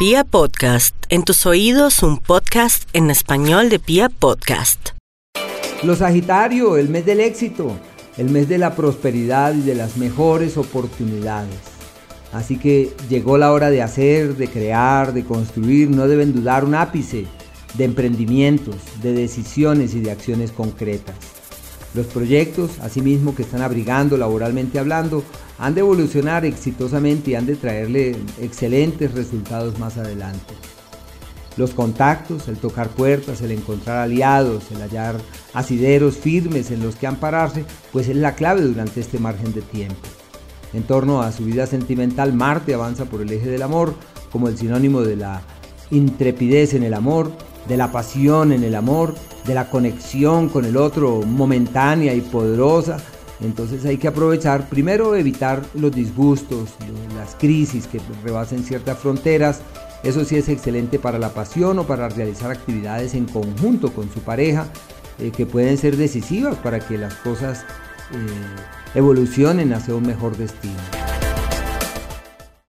Pia Podcast, en tus oídos un podcast en español de Pia Podcast. Los Sagitario, el mes del éxito, el mes de la prosperidad y de las mejores oportunidades. Así que llegó la hora de hacer, de crear, de construir, no deben dudar un ápice de emprendimientos, de decisiones y de acciones concretas. Los proyectos, asimismo, que están abrigando laboralmente hablando, han de evolucionar exitosamente y han de traerle excelentes resultados más adelante. Los contactos, el tocar puertas, el encontrar aliados, el hallar asideros firmes en los que ampararse, pues es la clave durante este margen de tiempo. En torno a su vida sentimental, Marte avanza por el eje del amor como el sinónimo de la intrepidez en el amor, de la pasión en el amor, de la conexión con el otro momentánea y poderosa. Entonces hay que aprovechar, primero evitar los disgustos, las crisis que rebasen ciertas fronteras. Eso sí es excelente para la pasión o para realizar actividades en conjunto con su pareja eh, que pueden ser decisivas para que las cosas eh, evolucionen hacia un mejor destino.